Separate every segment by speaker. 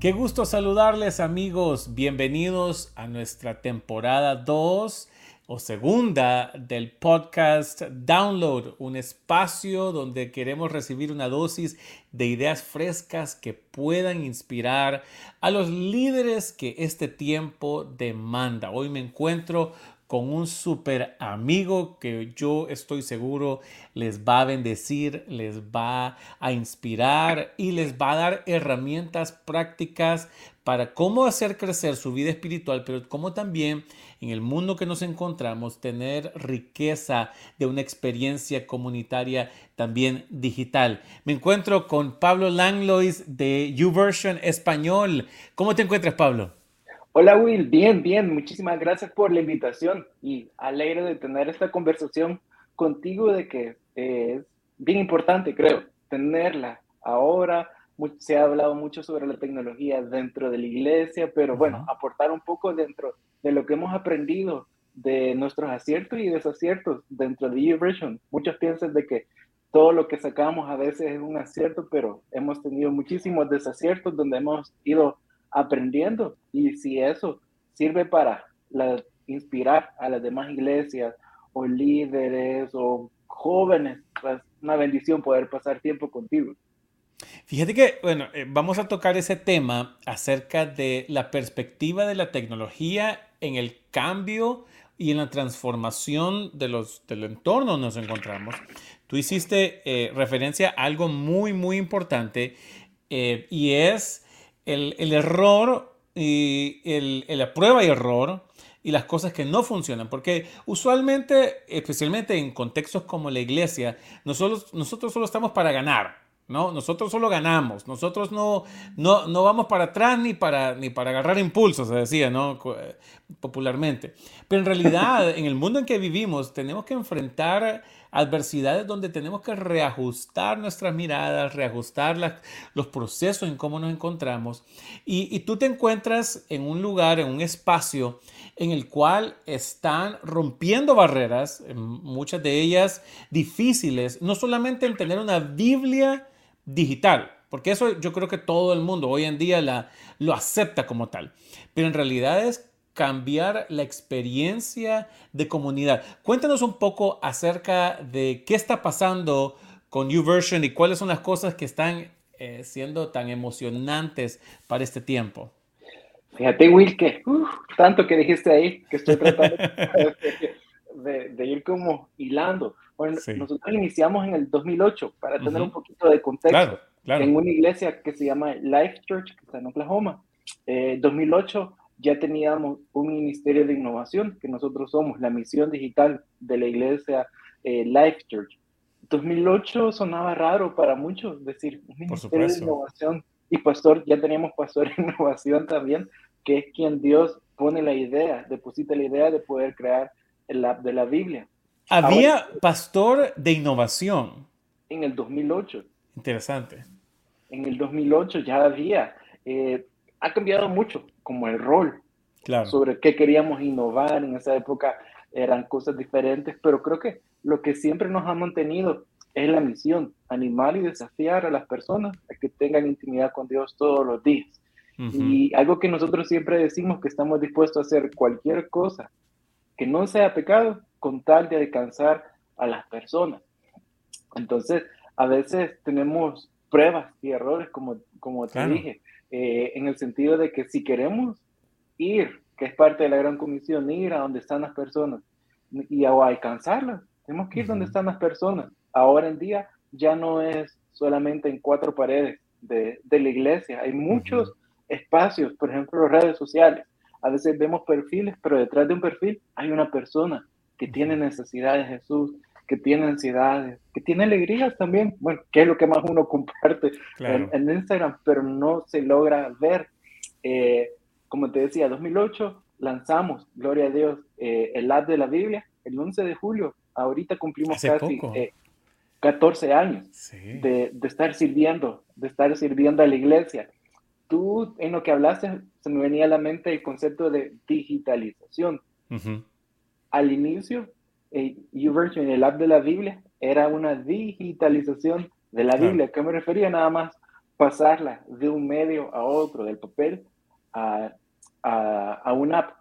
Speaker 1: Qué gusto saludarles amigos, bienvenidos a nuestra temporada 2 o segunda del podcast Download, un espacio donde queremos recibir una dosis de ideas frescas que puedan inspirar a los líderes que este tiempo demanda. Hoy me encuentro con un super amigo que yo estoy seguro les va a bendecir, les va a inspirar y les va a dar herramientas prácticas para cómo hacer crecer su vida espiritual, pero cómo también en el mundo que nos encontramos tener riqueza de una experiencia comunitaria también digital. Me encuentro con Pablo Langlois de YouVersion Español. ¿Cómo te encuentras, Pablo?
Speaker 2: Hola Will, bien, bien, muchísimas gracias por la invitación y alegre de tener esta conversación contigo de que es bien importante, creo, tenerla ahora. Se ha hablado mucho sobre la tecnología dentro de la iglesia, pero bueno, aportar un poco dentro de lo que hemos aprendido de nuestros aciertos y desaciertos dentro de YouVersion. Muchos piensan de que todo lo que sacamos a veces es un acierto, pero hemos tenido muchísimos desaciertos donde hemos ido aprendiendo. Y si eso sirve para inspirar a las demás iglesias o líderes o jóvenes, pues una bendición poder pasar tiempo contigo.
Speaker 1: Fíjate que, bueno, eh, vamos a tocar ese tema acerca de la perspectiva de la tecnología en el cambio y en la transformación de los, del entorno nos encontramos. Tú hiciste eh, referencia a algo muy, muy importante eh, y es el, error y el, la prueba y error y las cosas que no funcionan. Porque usualmente, especialmente en contextos como la iglesia, nosotros, nosotros solo estamos para ganar. ¿no? Nosotros solo ganamos, nosotros no, no, no vamos para atrás ni para, ni para agarrar impulsos, se decía, ¿no? Popularmente. Pero en realidad, en el mundo en que vivimos, tenemos que enfrentar adversidades donde tenemos que reajustar nuestras miradas, reajustar los procesos en cómo nos encontramos. Y, tú te encuentras en un lugar, en un espacio en el cual están rompiendo barreras, muchas de ellas difíciles, no solamente en tener una Biblia digital, porque eso yo creo que todo el mundo hoy en día la, lo acepta como tal, pero en realidad es cambiar la experiencia de comunidad. Cuéntanos un poco acerca de qué está pasando con YouVersion y cuáles son las cosas que están eh, siendo tan emocionantes para este tiempo.
Speaker 2: Fíjate, Will, que tanto que dijiste ahí, que estoy tratando de, ir como hilando. Bueno, nosotros iniciamos en el 2008, para tener un poquito de contexto, en una iglesia que se llama Life Church, que está en Oklahoma. Eh, 2008 ya teníamos un ministerio de innovación, que nosotros somos la misión digital de la iglesia eh, Life Church. 2008 sonaba raro para muchos decir un ministerio de innovación y pastor, ya teníamos pastor de innovación también, que es quien Dios pone la idea, deposita la idea de poder crear el app de la Biblia.
Speaker 1: Había pastor de innovación.
Speaker 2: En el 2008.
Speaker 1: Interesante.
Speaker 2: En el 2008 ya había. Eh, ha cambiado mucho como el rol sobre qué queríamos innovar en esa época eran cosas diferentes, pero creo que lo que siempre nos ha mantenido es la misión, animar y desafiar a las personas a que tengan intimidad con Dios todos los días. Y algo que nosotros siempre decimos que estamos dispuestos a hacer cualquier cosa que no sea pecado con tal de alcanzar a las personas. Entonces, a veces tenemos pruebas y errores, como, como te dije, eh, en el sentido de que si queremos ir, que es parte de la gran comisión, ir a donde están las personas y a, alcanzarlas, tenemos que ir donde están las personas. Ahora en día ya no es solamente en cuatro paredes de, de la iglesia, hay muchos espacios, por ejemplo, redes sociales. A veces vemos perfiles, pero detrás de un perfil hay una persona que tiene necesidades de Jesús, que tiene ansiedades, que tiene alegrías también, bueno, que es lo que más uno comparte en, Instagram, pero no se logra ver. Eh, como te decía, 2008 lanzamos, gloria a Dios, eh, el app de la Biblia el 11 de julio. Ahorita cumplimos casi 14 eh, años de, de, estar sirviendo, de estar sirviendo a la iglesia. Tú, en lo que hablaste, se me venía a la mente el concepto de digitalización. Al inicio, eh, YouVersion, el app de la Biblia, era una digitalización de la Biblia. ¿A qué me refería? Nada más pasarla de un medio a otro, del papel a, a, a una app.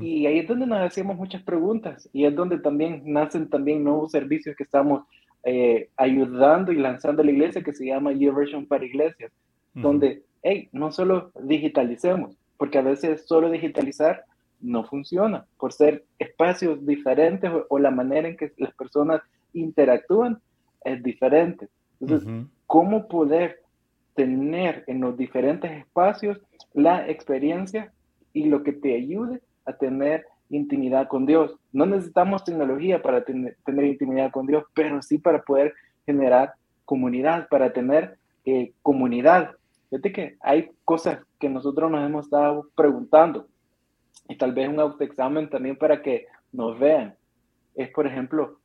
Speaker 2: Y ahí es donde nos hacíamos muchas preguntas y es donde también nacen también nuevos servicios que estamos eh, ayudando y lanzando a la iglesia que se llama YouVersion para iglesias, donde, hey, no solo digitalicemos, porque a veces solo digitalizar no funciona por ser espacios diferentes o, la manera en que las personas interactúan es diferente. Entonces, ¿cómo poder tener en los diferentes espacios la experiencia y lo que te ayude a tener intimidad con Dios. No necesitamos tecnología para tener intimidad con Dios, pero sí para poder generar comunidad, para tener eh, comunidad. Fíjate que hay cosas que nosotros nos hemos estado preguntando y tal vez un autoexamen también para que nos vean. Es, por ejemplo,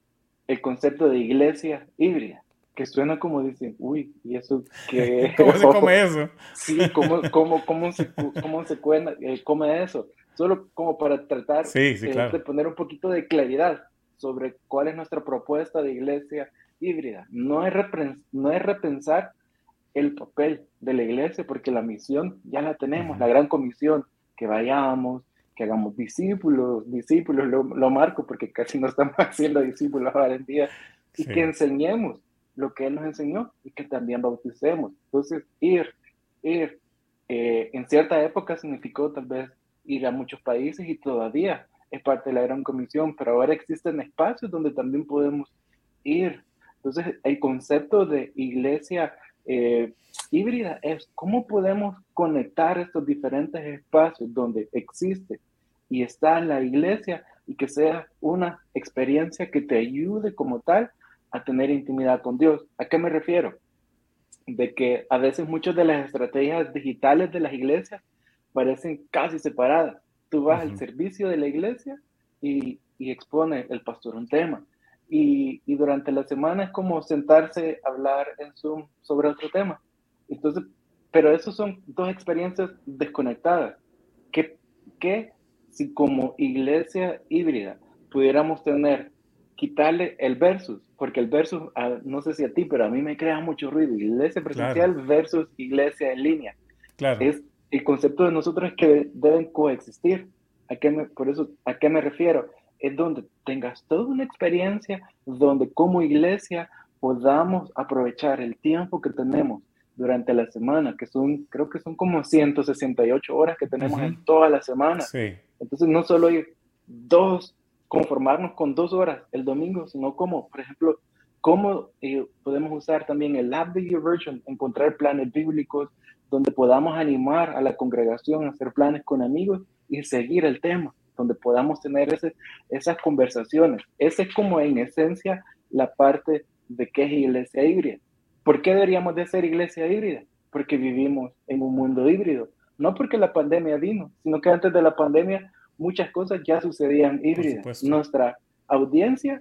Speaker 2: el concepto de iglesia híbrida, que suena como dicen, uy, ¿y eso qué?
Speaker 1: ¿Cómo se come eso?
Speaker 2: Sí, ¿cómo, cómo, cómo se, cómo se eh, come eso? solo como para tratar
Speaker 1: eh,
Speaker 2: de poner un poquito de claridad sobre cuál es nuestra propuesta de iglesia híbrida. No es, no es repensar el papel de la iglesia, porque la misión ya la tenemos, la gran comisión, que vayamos, que hagamos discípulos, discípulos, lo, marco porque casi no estamos haciendo discípulos ahora en día, y que enseñemos lo que Él nos enseñó y que también bauticemos. Entonces, ir, ir, eh, en cierta época significó tal vez ir a muchos países y todavía es parte de la gran comisión, pero ahora existen espacios donde también podemos ir. Entonces, el concepto de iglesia eh, híbrida es cómo podemos conectar estos diferentes espacios donde existe y está la iglesia y que sea una experiencia que te ayude como tal a tener intimidad con Dios. ¿A qué me refiero? De que a veces muchas de las estrategias digitales de las iglesias parecen casi separadas. Tú vas al servicio de la iglesia y, y, expone el pastor un tema. Y, y, durante la semana es como sentarse a hablar en Zoom sobre otro tema. Entonces, pero eso son dos experiencias desconectadas. ¿Qué, qué si como iglesia híbrida pudiéramos tener, quitarle el versus? Porque el versus, no sé si a ti, pero a mí me crea mucho ruido. Iglesia presencial versus iglesia en línea.
Speaker 1: Claro.
Speaker 2: Es el concepto de nosotros es que deben coexistir. ¿A qué me, por eso, ¿a qué me refiero? Es donde tengas toda una experiencia, donde como iglesia podamos aprovechar el tiempo que tenemos durante la semana, que son, creo que son como 168 horas que tenemos en toda la semana.
Speaker 1: Sí.
Speaker 2: Entonces, no solo ir dos, conformarnos con dos horas el domingo, sino como, por ejemplo, cómo eh, podemos usar también el App de YouVersion, encontrar planes bíblicos, donde podamos animar a la congregación a hacer planes con amigos y seguir el tema, donde podamos tener ese, esas conversaciones. Esa es como en esencia la parte de qué es iglesia híbrida. ¿Por qué deberíamos de ser iglesia híbrida? Porque vivimos en un mundo híbrido. No porque la pandemia vino, sino que antes de la pandemia muchas cosas ya sucedían híbridas. Nuestra audiencia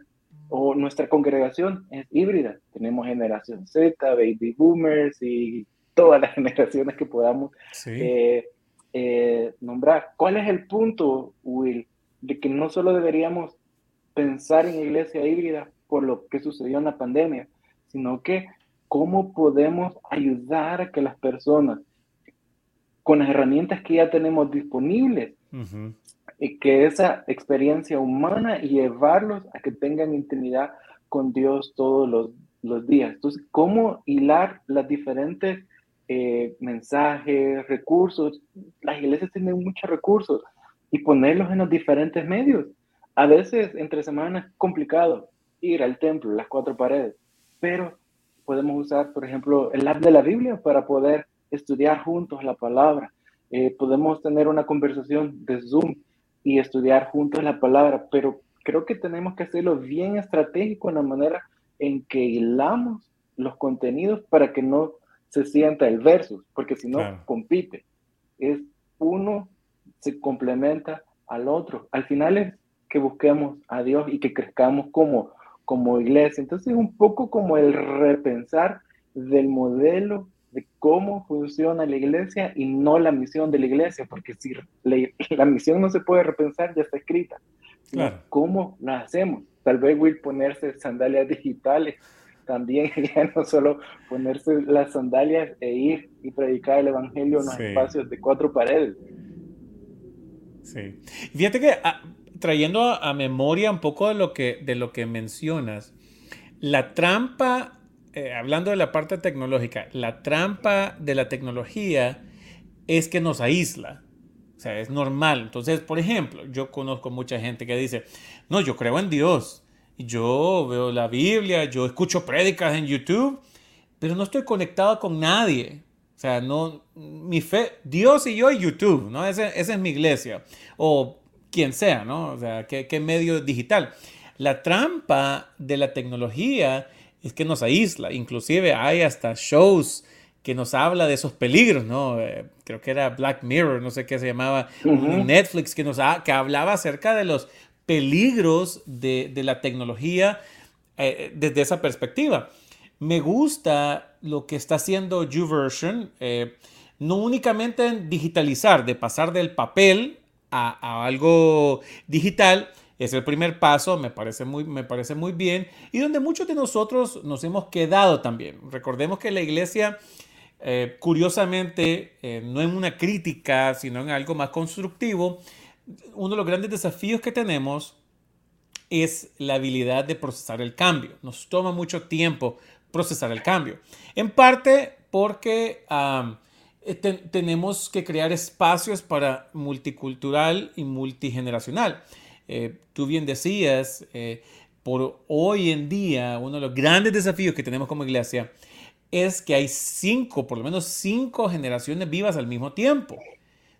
Speaker 2: o nuestra congregación es híbrida. Tenemos generación Z, baby boomers y todas las generaciones que podamos eh, eh, nombrar. ¿Cuál es el punto, Will, de que no solo deberíamos pensar en iglesia híbrida por lo que sucedió en la pandemia, sino que cómo podemos ayudar a que las personas, con las herramientas que ya tenemos disponibles, y que esa experiencia humana y llevarlos a que tengan intimidad con Dios todos los, los días. Entonces, ¿cómo hilar las diferentes eh, mensajes, recursos. Las iglesias tienen muchos recursos y ponerlos en los diferentes medios. A veces entre semanas es complicado ir al templo, las cuatro paredes, pero podemos usar, por ejemplo, el app de la Biblia para poder estudiar juntos la palabra. Eh, podemos tener una conversación de Zoom y estudiar juntos la palabra, pero creo que tenemos que hacerlo bien estratégico en la manera en que hilamos los contenidos para que no se sienta el versus, porque si no, compite. Es uno se complementa al otro. Al final es que busquemos a Dios y que crezcamos como, como iglesia. Entonces es un poco como el repensar del modelo de cómo funciona la iglesia y no la misión de la iglesia, porque si la, misión no se puede repensar, ya está escrita. ¿Cómo la hacemos? Tal vez Will ponerse sandalias digitales también ya no solo ponerse las sandalias e ir y predicar el evangelio en los espacios de cuatro paredes.
Speaker 1: Sí. Fíjate que ah, trayendo a, memoria un poco de lo que, de lo que mencionas, la trampa, eh, hablando de la parte tecnológica, la trampa de la tecnología es que nos aísla. O sea, es normal. Entonces, por ejemplo, yo conozco mucha gente que dice, no, yo creo en Dios. Yo veo la Biblia, yo escucho prédicas en YouTube, pero no estoy conectado con nadie. O sea, no, mi fe, Dios y yo y YouTube, ¿no? Esa, es mi iglesia. O quien sea, ¿no? O sea, ¿qué, ¿qué, medio digital. La trampa de la tecnología es que nos aísla. Inclusive hay hasta shows que nos habla de esos peligros, ¿no? Eh, creo que era Black Mirror, no sé qué se llamaba, Netflix, que, nos que hablaba acerca de los peligros de, de la tecnología eh, desde esa perspectiva. Me gusta lo que está haciendo YouVersion, eh, no únicamente en digitalizar, de pasar del papel a, algo digital, es el primer paso, me parece, muy, me parece muy bien, y donde muchos de nosotros nos hemos quedado también. Recordemos que la iglesia, eh, curiosamente, eh, no en una crítica, sino en algo más constructivo, uno de los grandes desafíos que tenemos es la habilidad de procesar el cambio. Nos toma mucho tiempo procesar el cambio. En parte porque eh, tenemos que crear espacios para multicultural y multigeneracional. Eh, tú bien decías, eh, por hoy en día, uno de los grandes desafíos que tenemos como iglesia es que hay cinco, por lo menos cinco generaciones vivas al mismo tiempo.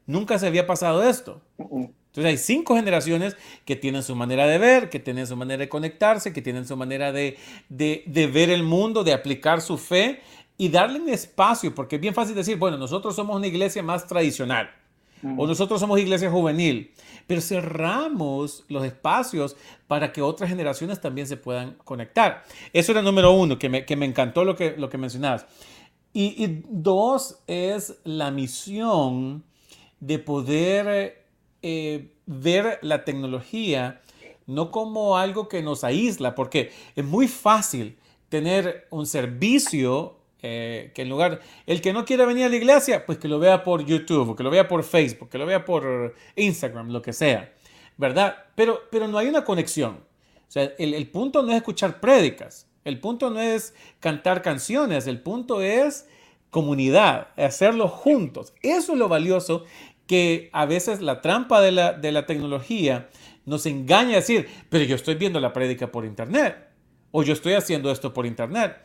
Speaker 1: Nunca se había pasado esto. Entonces hay cinco generaciones que tienen su manera de ver, que tienen su manera de conectarse, que tienen su manera de, ver el mundo, de aplicar su fe y darle un espacio, porque es bien fácil decir, bueno, nosotros somos una iglesia más tradicional o nosotros somos iglesia juvenil, pero cerramos los espacios para que otras generaciones también se puedan conectar. Eso era el número uno, que me, encantó lo que, lo que mencionabas. Y, y dos es la misión de poder eh, ver la tecnología no como algo que nos aísla, porque es muy fácil tener un servicio eh, que en lugar, el que no quiera venir a la iglesia, pues que lo vea por YouTube, que lo vea por Facebook, que lo vea por Instagram, lo que sea, ¿verdad? Pero, pero no hay una conexión. O sea, el, el punto no es escuchar prédicas, el punto no es cantar canciones, el punto es comunidad, hacerlo juntos. Eso es lo valioso que a veces la trampa de la, de la tecnología nos engaña a decir, pero yo estoy viendo la prédica por internet o yo estoy haciendo esto por internet.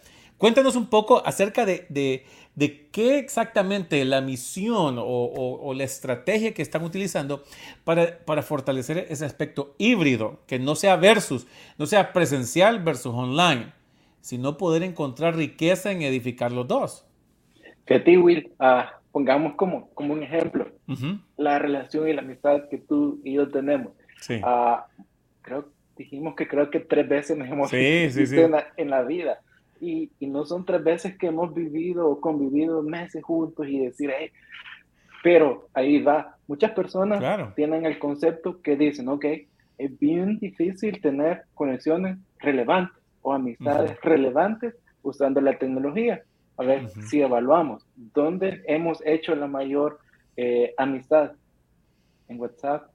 Speaker 1: Cuéntanos un poco acerca de, de, de qué exactamente la misión o, o, la estrategia que están utilizando para, para, fortalecer ese aspecto híbrido, que no sea versus, no sea presencial versus online, sino poder encontrar riqueza en edificar los dos.
Speaker 2: ti, Will, ah, pongamos como, como un ejemplo la relación y la amistad que tú y yo tenemos. Sí. Ah, creo, dijimos que creo que tres veces nos hemos visto en, la, en, la, vida. Y, y, no son tres veces que hemos vivido o convivido meses juntos y decir, hey, pero ahí va. Muchas personas tienen el concepto que dicen, ok, es bien difícil tener conexiones relevantes o amistades relevantes usando la tecnología. A ver, si evaluamos, ¿dónde hemos hecho la mayor eh, amistad? En WhatsApp.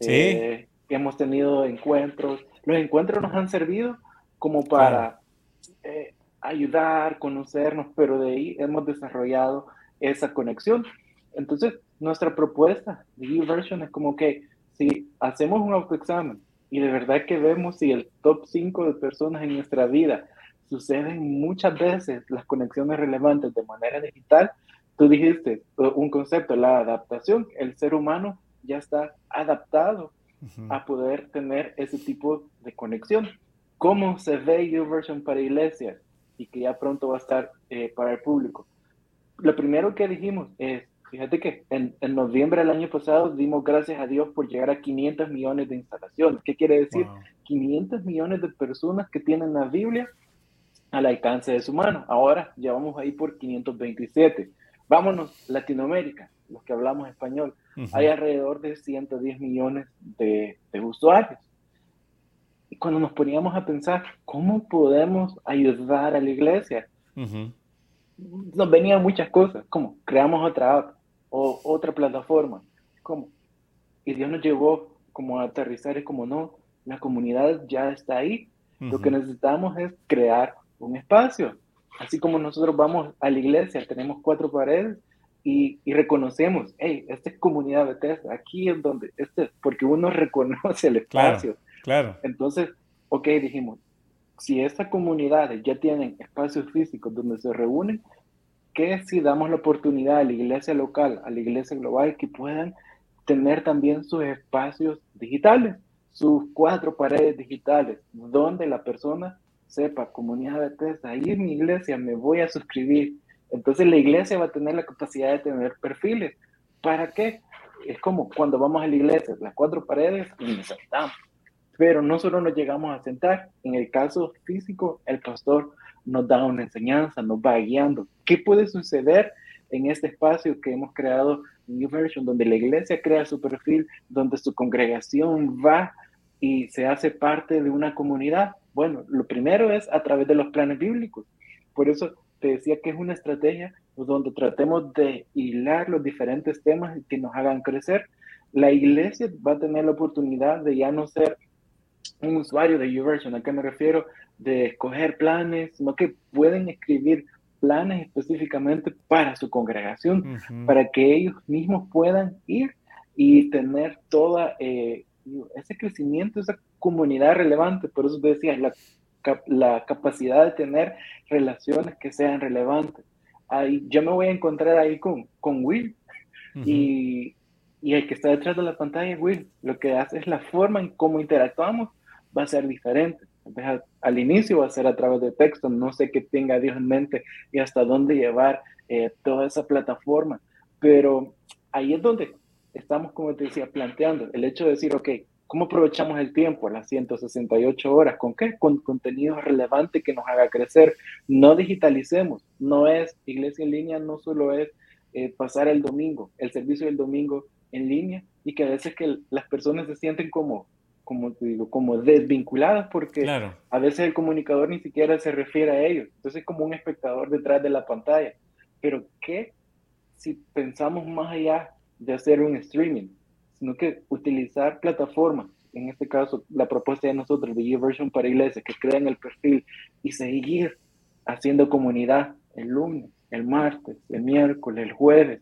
Speaker 2: Sí. Eh, hemos tenido encuentros. Los encuentros nos han servido como para eh, ayudar, conocernos, pero de ahí hemos desarrollado esa conexión. Entonces, nuestra propuesta de YouVersion es como que si hacemos un autoexamen y de verdad que vemos si el top 5 de personas en nuestra vida suceden muchas veces las conexiones relevantes de manera digital. Tú dijiste un concepto, la adaptación. El ser humano ya está adaptado a poder tener ese tipo de conexión. ¿Cómo se ve YouVersion para iglesias? Y que ya pronto va a estar eh, para el público. Lo primero que dijimos es, fíjate que en, noviembre del año pasado dimos gracias a Dios por llegar a 500 millones de instalaciones. ¿Qué quiere decir? 500 millones de personas que tienen la Biblia al alcance de su mano. Ahora ya vamos ahí por 527. Vámonos, Latinoamérica, los que hablamos español. Hay alrededor de 110 millones de, usuarios. Cuando nos poníamos a pensar, ¿cómo podemos ayudar a la iglesia? Nos venían muchas cosas, como creamos otra app o otra plataforma, como, y Dios nos llevó como a aterrizar y como no, la comunidad ya está ahí, lo que necesitamos es crear un espacio, así como nosotros vamos a la iglesia, tenemos cuatro paredes y, reconocemos, hey, esta es comunidad Bethesda, aquí es donde, este, porque uno reconoce el espacio.
Speaker 1: Claro.
Speaker 2: Entonces, ok, dijimos, si estas comunidades ya tienen espacios físicos donde se reúnen, ¿qué si damos la oportunidad a la iglesia local, a la iglesia global, que puedan tener también sus espacios digitales, sus cuatro paredes digitales, donde la persona sepa, comunidad de Bethesda, ahí en mi iglesia me voy a suscribir. Entonces la iglesia va a tener la capacidad de tener perfiles. ¿Para qué? Es como cuando vamos a la iglesia, las cuatro paredes y nos sentamos. Pero no solo nos llegamos a sentar, en el caso físico, el pastor nos da una enseñanza, nos va guiando. ¿Qué puede suceder en este espacio que hemos creado New Version, donde la iglesia crea su perfil, donde su congregación va y se hace parte de una comunidad? Bueno, lo primero es a través de los planes bíblicos. Por eso te decía que es una estrategia donde tratemos de hilar los diferentes temas que nos hagan crecer. La iglesia va a tener la oportunidad de ya no ser un usuario de YouVersion, ¿a qué me refiero? De escoger planes, sino que pueden escribir planes específicamente para su congregación, para que ellos mismos puedan ir y tener toda eh, ese crecimiento, esa comunidad relevante. Por eso te decía, la, la capacidad de tener relaciones que sean relevantes. Ahí, yo me voy a encontrar ahí con, con Will y, y el que está detrás de la pantalla, Will, lo que hace es la forma en cómo interactuamos va a ser diferente. Al inicio va a ser a través de texto, no sé qué tenga Dios en mente y hasta dónde llevar eh, toda esa plataforma, pero ahí es donde estamos, como te decía, planteando el hecho de decir, ok, ¿cómo aprovechamos el tiempo, las 168 horas? ¿Con qué? Con contenido relevante que nos haga crecer. No digitalicemos, no es, iglesia en línea no solo es eh, pasar el domingo, el servicio del domingo en línea y que a veces que las personas se sienten como como te digo, como desvinculadas porque a veces el comunicador ni siquiera se refiere a ellos. Entonces es como un espectador detrás de la pantalla. Pero ¿qué si pensamos más allá de hacer un streaming? Sino que utilizar plataformas, en este caso la propuesta de nosotros de YouVersion para iglesias, que crean el perfil y seguir haciendo comunidad el lunes, el martes, el miércoles, el jueves,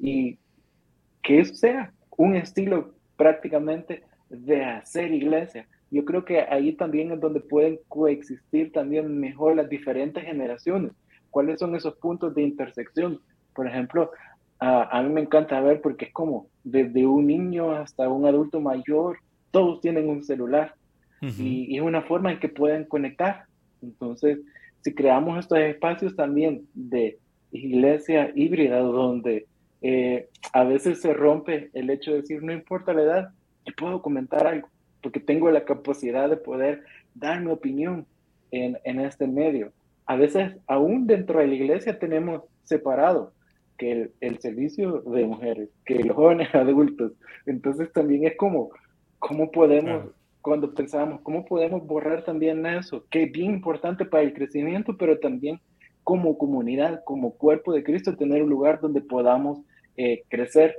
Speaker 2: y que eso sea un estilo prácticamente de hacer iglesia. Yo creo que ahí también es donde pueden coexistir también mejor las diferentes generaciones. ¿Cuáles son esos puntos de intersección? Por ejemplo, a, mí me encanta ver porque es como desde un niño hasta un adulto mayor, todos tienen un celular y, es una forma en que pueden conectar. Entonces, si creamos estos espacios también de iglesia híbrida donde eh, a veces se rompe el hecho de decir, no importa la edad, yo puedo comentar algo, porque tengo la capacidad de poder dar mi opinión en, en este medio. A veces, aún dentro de la iglesia tenemos separado que el, el, servicio de mujeres, que los jóvenes adultos. Entonces también es como, ¿cómo podemos, cuando pensamos, cómo podemos borrar también eso? Que es bien importante para el crecimiento, pero también como comunidad, como cuerpo de Cristo, tener un lugar donde podamos eh, crecer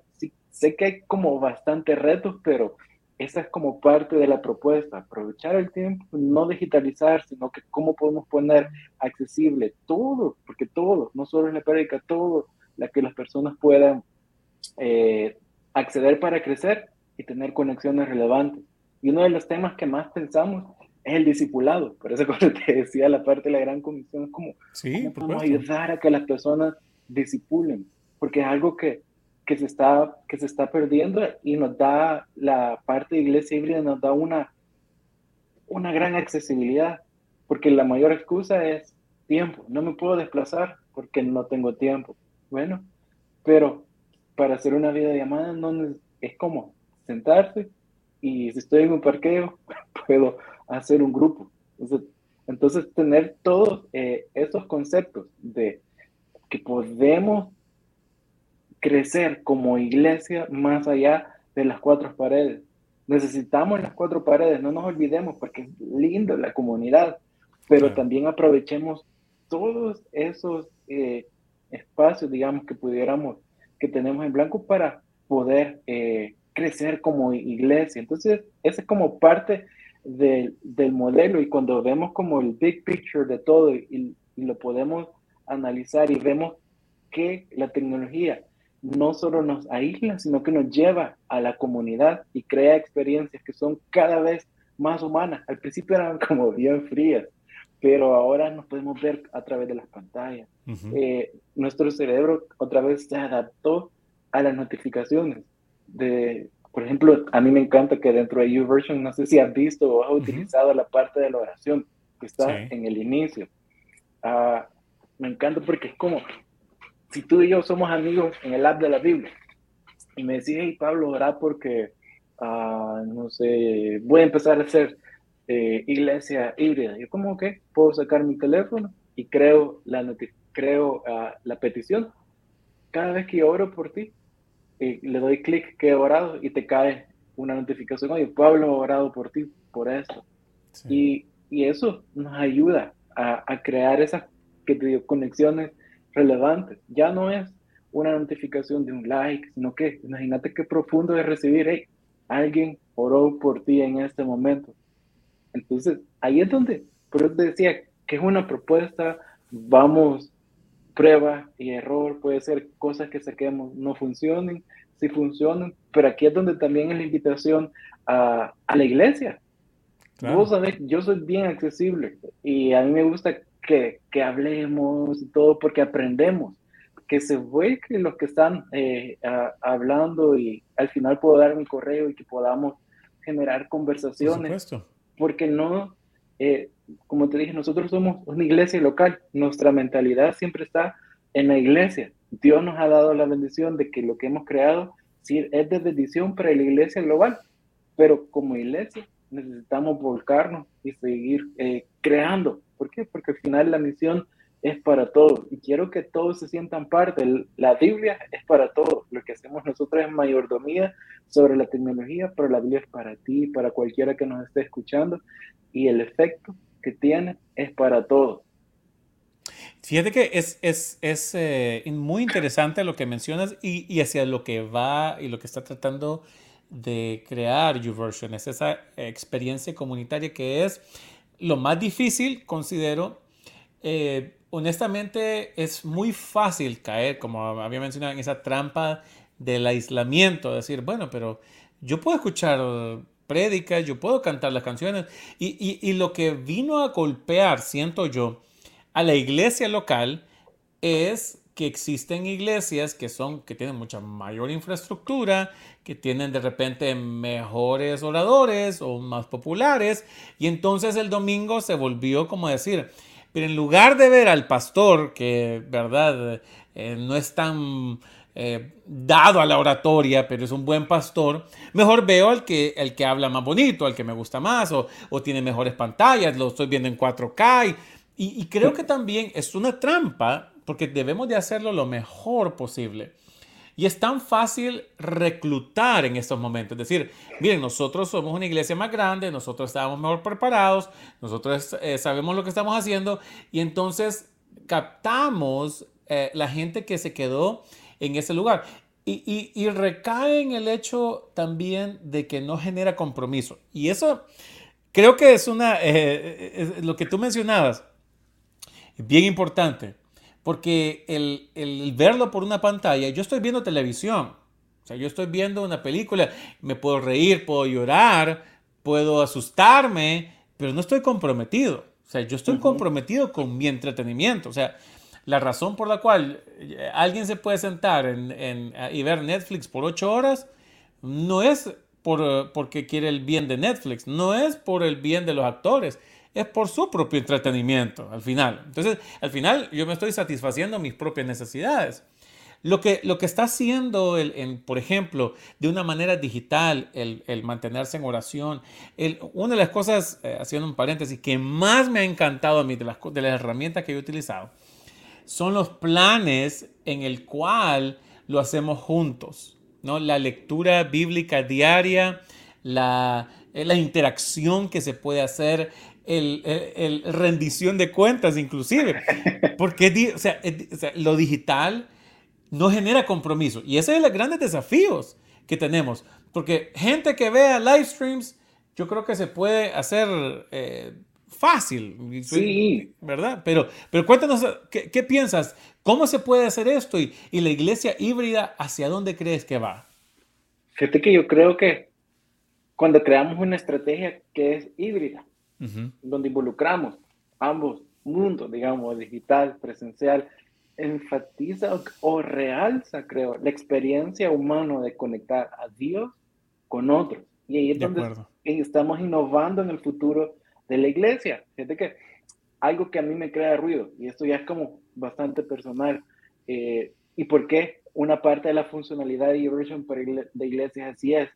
Speaker 2: sé que hay como bastantes retos, pero esa es como parte de la propuesta, aprovechar el tiempo, no digitalizar, sino que cómo podemos poner accesible todo, porque todo, no solo en la práctica, todo, la que las personas puedan eh, acceder para crecer y tener conexiones relevantes. Y uno de los temas que más pensamos es el discipulado. Por eso cuando te decía la parte de la gran comisión, es como,
Speaker 1: sí,
Speaker 2: ¿cómo podemos ayudar a que las personas disipulen? Porque es algo que que se está, que se está perdiendo y nos da la parte de iglesia híbrida, nos da una, una gran accesibilidad, porque la mayor excusa es tiempo, no me puedo desplazar porque no tengo tiempo. Bueno, pero para hacer una vida llamada no es como sentarse y si estoy en un parqueo puedo hacer un grupo. Entonces, tener todos eh, esos conceptos de que podemos crecer como iglesia más allá de las cuatro paredes. necesitamos las cuatro paredes, no nos olvidemos porque es lindo la comunidad, pero también aprovechemos todos esos eh, espacios, digamos, que pudiéramos, que tenemos en blanco para poder eh, crecer como iglesia. Entonces, esa es como parte del modelo y cuando vemos como el big picture de todo y, lo podemos analizar y vemos que la tecnología no solo nos aísla, sino que nos lleva a la comunidad y crea experiencias que son cada vez más humanas. Al principio eran como bien frías, pero ahora nos podemos ver a través de las pantallas. Eh, nuestro cerebro otra vez se adaptó a las notificaciones de, por ejemplo, a mí me encanta que dentro de YouVersion, no sé si has visto o has utilizado la parte de la oración que está en el inicio. Ah, me encanta porque es como si tú y yo somos amigos en el app de la Biblia y me decís, hey Pablo, orá porque, ah, no sé, voy a empezar a hacer eh, iglesia híbrida. Yo como que puedo sacar mi teléfono y creo la, creo, ah, la petición. Cada vez que yo oro por ti, le doy clic que he orado y te cae una notificación, oye, Pablo ha orado por ti, por esto. Y, y, eso nos ayuda a, a crear esas que te digo, conexiones relevantes. Ya no es una notificación de un like, sino que imagínate qué profundo es recibir, hey, alguien oró por ti en este momento. Entonces, ahí es donde, te decía que es una propuesta, vamos prueba y error, puede ser cosas que saquemos no funcionen, si funcionan, pero aquí es donde también es la invitación a, a la iglesia. Vos sabés, yo soy bien accesible y a mí me gusta que, que hablemos y todo porque aprendemos, que se ve que los que están eh, hablando y al final puedo dar mi correo y que podamos generar conversaciones. porque no, eh, como te dije, nosotros somos una iglesia local, nuestra mentalidad siempre está en la iglesia. Dios nos ha dado la bendición de que lo que hemos creado sí, es de bendición para la iglesia global, pero como iglesia necesitamos volcarnos y seguir eh, creando. ¿Por qué? Porque al final la misión es para todos y quiero que todos se sientan parte. La Biblia es para todos. Lo que hacemos nosotros es mayordomía sobre la tecnología, pero la Biblia es para ti, para cualquiera que nos esté escuchando y el efecto que tiene es para todos.
Speaker 1: Fíjate que es, es, es eh, muy interesante lo que mencionas y, y, hacia lo que va y lo que está tratando de crear YouVersion. Es esa experiencia comunitaria que es lo más difícil, considero. Eh, honestamente, es muy fácil caer, como había mencionado, en esa trampa del aislamiento. Decir, bueno, pero yo puedo escuchar prédicas, yo puedo cantar las canciones. Y, lo que vino a golpear, siento yo, a la iglesia local es que existen iglesias que son que tienen mucha mayor infraestructura, que tienen de repente mejores oradores o más populares y entonces el domingo se volvió como decir, pero en lugar de ver al pastor que, verdad, eh, no es tan eh, dado a la oratoria, pero es un buen pastor, mejor veo al que, el que habla más bonito, al que me gusta más, o, tiene mejores pantallas, lo estoy viendo en 4K. Y, y, creo que también es una trampa, porque debemos de hacerlo lo mejor posible. Y es tan fácil reclutar en estos momentos. Es decir, miren, nosotros somos una iglesia más grande, nosotros estamos mejor preparados, nosotros eh, sabemos lo que estamos haciendo y entonces captamos eh, la gente que se quedó en ese lugar. Y, y, recae en el hecho también de que no genera compromiso. Y eso creo que es una, eh, lo que tú mencionabas, bien importante, porque el, el, verlo por una pantalla, yo estoy viendo televisión, o sea, yo estoy viendo una película, me puedo reír, puedo llorar, puedo asustarme, pero no estoy comprometido. O sea, yo estoy comprometido con mi entretenimiento. O sea, la razón por la cual eh, alguien se puede sentar en, y ver Netflix por ocho horas no es por, eh, porque quiere el bien de Netflix, no es por el bien de los actores, es por su propio entretenimiento al final. Entonces, al final yo me estoy satisfaciendo mis propias necesidades. Lo que, lo que está haciendo, el, por ejemplo, de una manera digital, el, el mantenerse en oración, una de las cosas, eh, haciendo un paréntesis, que más me ha encantado a mí de las, de las herramientas que he utilizado, son los planes en el cual lo hacemos juntos, ¿no? La lectura bíblica diaria, la, la interacción que se puede hacer, el, rendición de cuentas inclusive. Porque o sea, lo digital no genera compromiso. Y ese es los grandes desafíos que tenemos. Porque gente que vea live streams, yo creo que se puede hacer eh, fácil. Sí. ¿Verdad? Pero, pero cuéntanos, ¿qué, piensas? ¿Cómo se puede hacer esto? Y, y la iglesia híbrida, ¿hacia dónde crees que va?
Speaker 2: Fíjate que yo creo que cuando creamos una estrategia que es híbrida, donde involucramos ambos mundos, digamos, digital, presencial, enfatiza o, realza, creo, la experiencia humana de conectar a Dios con otros. Y ahí es donde estamos innovando en el futuro de la iglesia. Fíjate que algo que a mí me crea ruido, y esto ya es como bastante personal, eh, ¿y por qué una parte de la funcionalidad de YouVersion para de iglesias así es?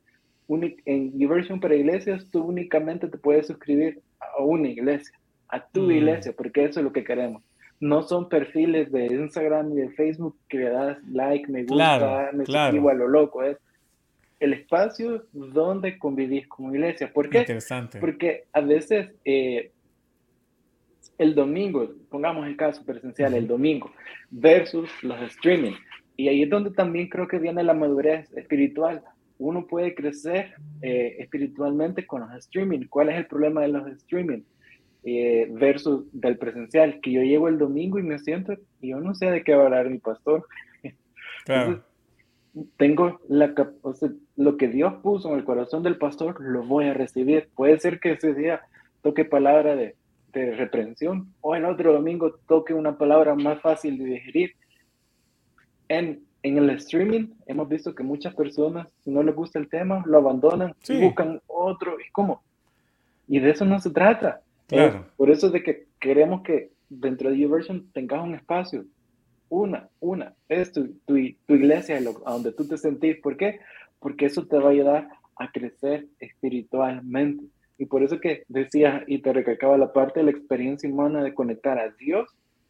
Speaker 2: en YouVersion para iglesias tú únicamente te puedes suscribir a una iglesia, a tu mm. iglesia, porque eso es lo que queremos. No son perfiles de Instagram y de Facebook que le das like, me gusta, me suscribo a lo loco. Es el espacio donde convivís como iglesia. ¿Por qué? Interesante. Porque a veces eh, el domingo, pongamos el caso presencial, el domingo, versus los streaming. Y ahí es donde también creo que viene la madurez espiritual uno puede crecer eh, espiritualmente con los streaming. ¿Cuál es el problema de los streaming? Eh, versus del presencial, que yo llego el domingo y me siento y yo no sé de qué va a hablar mi pastor. Claro. tengo la o lo que Dios puso en el corazón del pastor, lo voy a recibir. Puede ser que ese día toque palabra de, de reprensión o el otro domingo toque una palabra más fácil de digerir. En, en el streaming hemos visto que muchas personas, si no les gusta el tema, lo abandonan y buscan otro. ¿Y cómo? Y de eso no se trata. Claro. por eso es de que queremos que dentro de YouVersion tengas un espacio. Una, una, es tu, tu, iglesia, a donde tú te sentís. ¿Por qué? Porque eso te va a ayudar a crecer espiritualmente. Y por eso que decía y te recalcaba la parte de la experiencia humana de conectar a Dios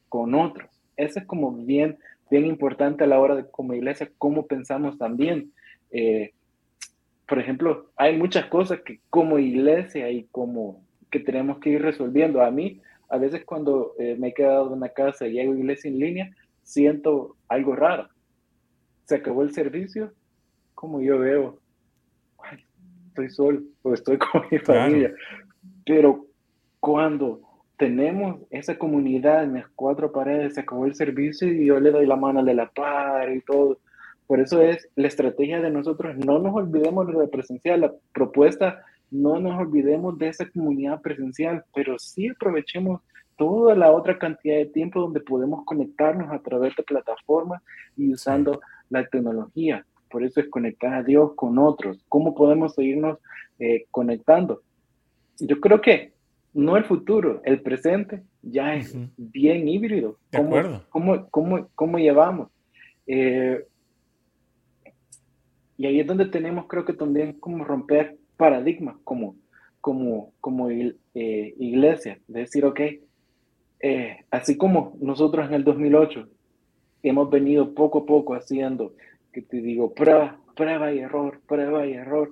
Speaker 2: con otros. Eso es como bien bien importante a la hora de como iglesia, cómo pensamos también. Eh, por ejemplo, hay muchas cosas que como iglesia y como que tenemos que ir resolviendo. A mí, a veces cuando eh, me he quedado en una casa y hago iglesia en línea, siento algo raro. Se acabó el servicio, como yo veo, estoy solo o estoy con mi familia. Pero cuando tenemos esa comunidad en las cuatro paredes, se acabó el servicio y yo le doy la mano de la par y todo. Por eso es la estrategia de nosotros, no nos olvidemos de la presencial, la propuesta, no nos olvidemos de esa comunidad presencial, pero sí aprovechemos toda la otra cantidad de tiempo donde podemos conectarnos a través de plataformas y usando la tecnología. Por eso es conectar a Dios con otros. ¿Cómo podemos seguirnos eh, conectando? Yo creo que no el futuro, el presente ya es bien híbrido. ¿Cómo, cómo, cómo, cómo llevamos? Eh, y ahí es donde tenemos, creo que también, como romper paradigmas como, como, como eh, iglesia. decir, ok, eh, así como nosotros en el 2008 hemos venido poco a poco haciendo, que te digo, prueba, prueba y error, prueba y error.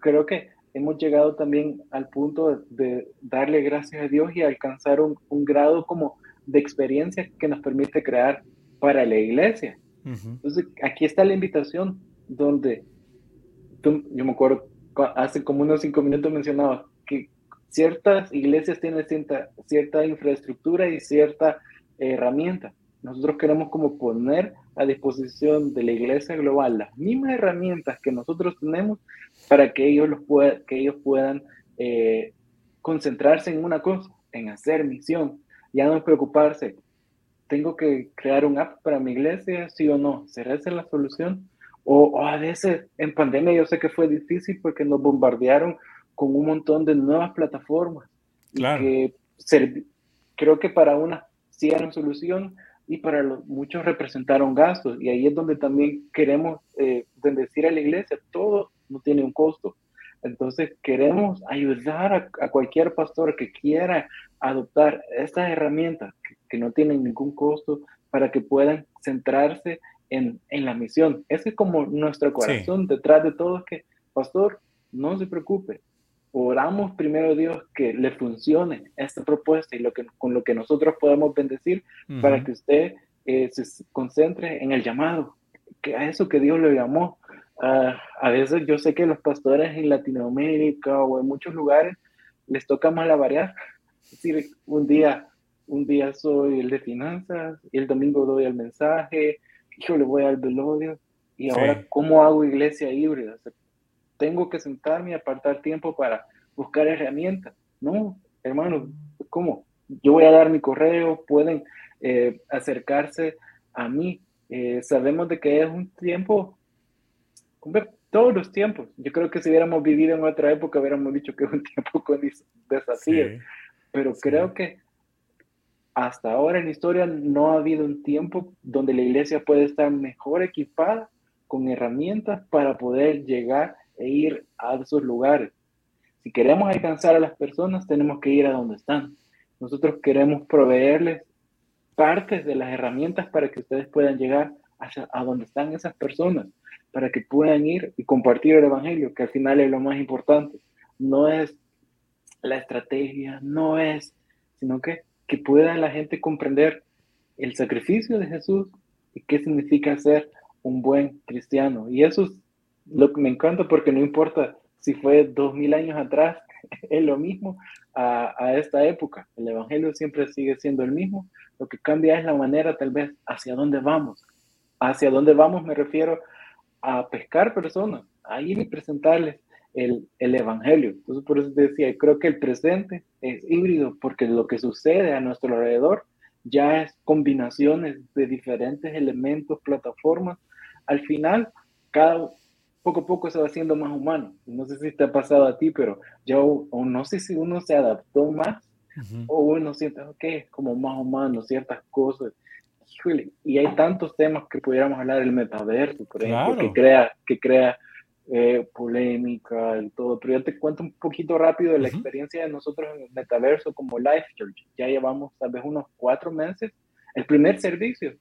Speaker 2: Creo que hemos llegado también al punto de, darle gracias a Dios y alcanzar un, grado como de experiencia que nos permite crear para la iglesia. Entonces, aquí está la invitación donde yo me acuerdo, hace como unos cinco minutos mencionaba que ciertas iglesias tienen cierta, cierta infraestructura y cierta herramienta. Nosotros queremos como poner a disposición de la iglesia global las mismas herramientas que nosotros tenemos para que ellos, los que ellos puedan eh, concentrarse en una cosa, en hacer misión, ya no preocuparse, tengo que crear un app para mi iglesia, sí o no, ¿será esa la solución? O, a veces en pandemia yo sé que fue difícil porque nos bombardearon con un montón de nuevas plataformas. Claro. que creo que para una sí era una solución, y para los, muchos representaron gastos. Y ahí es donde también queremos eh, decir a la iglesia, todo no tiene un costo. Entonces queremos ayudar a, cualquier pastor que quiera adoptar estas herramientas que, no tienen ningún costo para que puedan centrarse en, en, la misión. Ese es como nuestro corazón detrás de todo, que pastor, no se preocupe. Oramos primero a Dios que le funcione esta propuesta y lo que, con lo que nosotros podemos bendecir para que usted eh, se concentre en el llamado, que a eso que Dios le llamó. Ah, a veces yo sé que los pastores en Latinoamérica o en muchos lugares les toca malabarear. Es decir, un día, un día soy el de finanzas y el domingo doy el mensaje, yo le voy al velodio y ahora cómo hago iglesia híbrida. tengo que sentarme y apartar tiempo para buscar herramientas. No, hermano, ¿cómo? Yo voy a dar mi correo, pueden eh, acercarse a mí. Eh, sabemos de que es un tiempo, todos los tiempos. Yo creo que si hubiéramos vivido en otra época, hubiéramos dicho que es un tiempo con desafíos. Pero creo que hasta ahora en la historia no ha habido un tiempo donde la iglesia puede estar mejor equipada con herramientas para poder llegar e ir a esos lugares. Si queremos alcanzar a las personas, tenemos que ir a donde están. Nosotros queremos proveerles partes de las herramientas para que ustedes puedan llegar a donde están esas personas, para que puedan ir y compartir el Evangelio, que al final es lo más importante. No es la estrategia, no es, sino que, que pueda la gente comprender el sacrificio de Jesús y qué significa ser un buen cristiano. Y eso es lo que me encanta porque no importa si fue dos mil años atrás, es lo mismo a, a, esta época. El Evangelio siempre sigue siendo el mismo lo que cambia es la manera tal vez hacia dónde vamos. Hacia dónde vamos me refiero a pescar personas, a ir y presentarles el, el Evangelio. Entonces por eso te decía, creo que el presente es híbrido porque lo que sucede a nuestro alrededor ya es combinaciones de diferentes elementos, plataformas. Al final, cada poco a poco se va haciendo más humano. No sé si te ha pasado a ti, pero yo o no sé si uno se adaptó más o uno siente, ok, como más humano, ciertas cosas. Y hay tantos temas que pudiéramos hablar del metaverso, por ejemplo, que crea, que crea eh, polémica y todo. Pero yo te cuento un poquito rápido de la experiencia de nosotros en el metaverso como Life Church. Ya llevamos tal vez unos cuatro meses. El primer servicio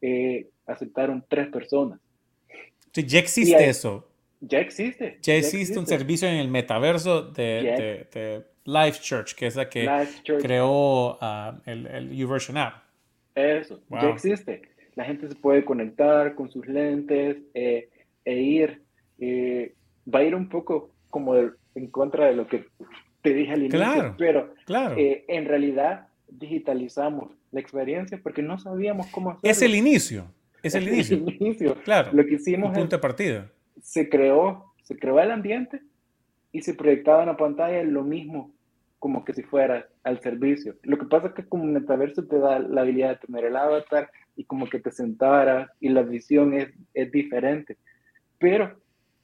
Speaker 2: eh, aceptaron tres personas.
Speaker 1: Sí, ya existe eso.
Speaker 2: Ya existe.
Speaker 1: Ya, existe, un servicio en el metaverso de, de Life Church, que es la que creó uh, el, el YouVersion App.
Speaker 2: Eso, ya existe. La gente se puede conectar con sus lentes eh, e ir. Eh, va a ir un poco como en contra de lo que te dije al inicio, pero
Speaker 1: claro.
Speaker 2: Eh, en realidad digitalizamos la experiencia porque no sabíamos cómo hacerlo.
Speaker 1: Es el inicio. Es el inicio.
Speaker 2: el inicio.
Speaker 1: Claro.
Speaker 2: Lo que hicimos.
Speaker 1: punto de partida.
Speaker 2: Se creó, se creó el ambiente y se proyectaba en la pantalla lo mismo como que si fuera al servicio. Lo que pasa es que como metaverso te da la habilidad de tener el avatar y como que te sentaras y la visión es, es diferente. Pero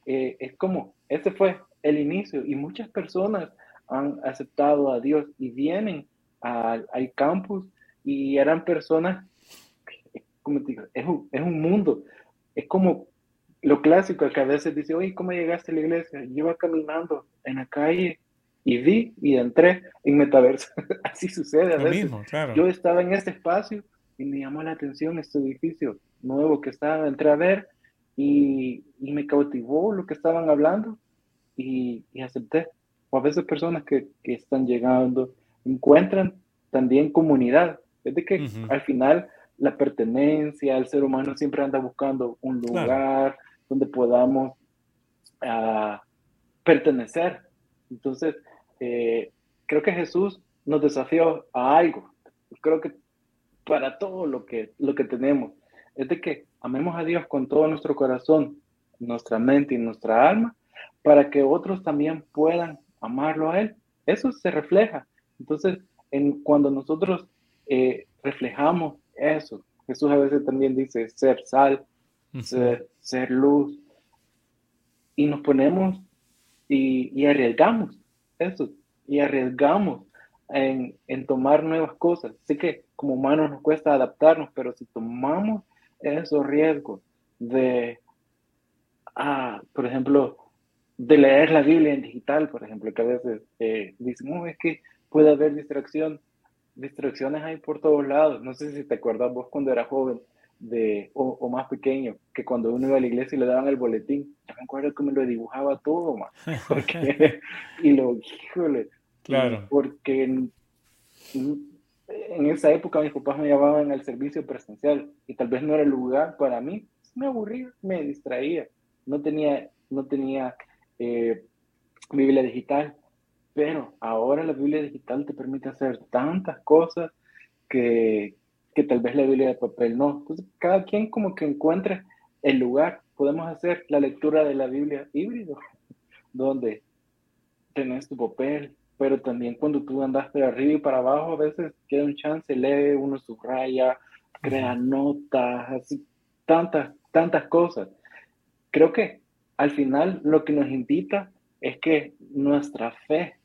Speaker 2: eh, es como, ese fue el inicio y muchas personas han aceptado a Dios y vienen al, al campus y eran personas, como te digo, es un, es un mundo, es como lo clásico que a veces dice, oye, ¿cómo llegaste a la iglesia? Yo iba caminando en la calle y vi y entré en metaverso. Así sucede a veces. Mismo, claro. Yo estaba en este espacio y me llamó la atención este edificio nuevo que estaba, entré a ver y, y me cautivó lo que estaban hablando y, y acepté. O a veces personas que, que, están llegando encuentran también comunidad. Es de que al final la pertenencia, el ser humano siempre anda buscando un lugar donde podamos uh, pertenecer. Entonces, eh, creo que Jesús nos desafió a algo. Creo que para todo lo que, lo que tenemos es de que amemos a Dios con todo nuestro corazón, nuestra mente y nuestra alma, para que otros también puedan amarlo a Él. Eso se refleja. Entonces, en, cuando nosotros eh, reflejamos eso, Jesús a veces también dice ser sal, ser, ser, luz, y nos ponemos y, y arriesgamos eso y arriesgamos en, en, tomar nuevas cosas. Sé que como humanos nos cuesta adaptarnos, pero si tomamos esos riesgos de, ah, por ejemplo, de leer la Biblia en digital, por ejemplo, que a veces eh, dicen, es que puede haber distracción. Distracciones hay por todos lados. No sé si te acuerdas vos cuando eras joven, de, o, más pequeño, que cuando uno iba a la iglesia y le daban el boletín, yo me acuerdo que me lo dibujaba todo, man, porque, y lo, híjole,
Speaker 1: claro.
Speaker 2: porque en, en, esa época mis papás me llamaban al servicio presencial y tal vez no era el lugar para mí, me aburría, me distraía, no tenía, no tenía eh, Biblia digital, pero ahora la Biblia digital te permite hacer tantas cosas que, que tal vez la Biblia de papel no. Entonces, cada quien como que encuentre el lugar. Podemos hacer la lectura de la Biblia híbrido, donde tenés tu papel, pero también cuando tú andas de arriba y para abajo, a veces queda un chance, lee, uno subraya, crea notas, así, tantas, tantas cosas. Creo que al final lo que nos invita es que nuestra fe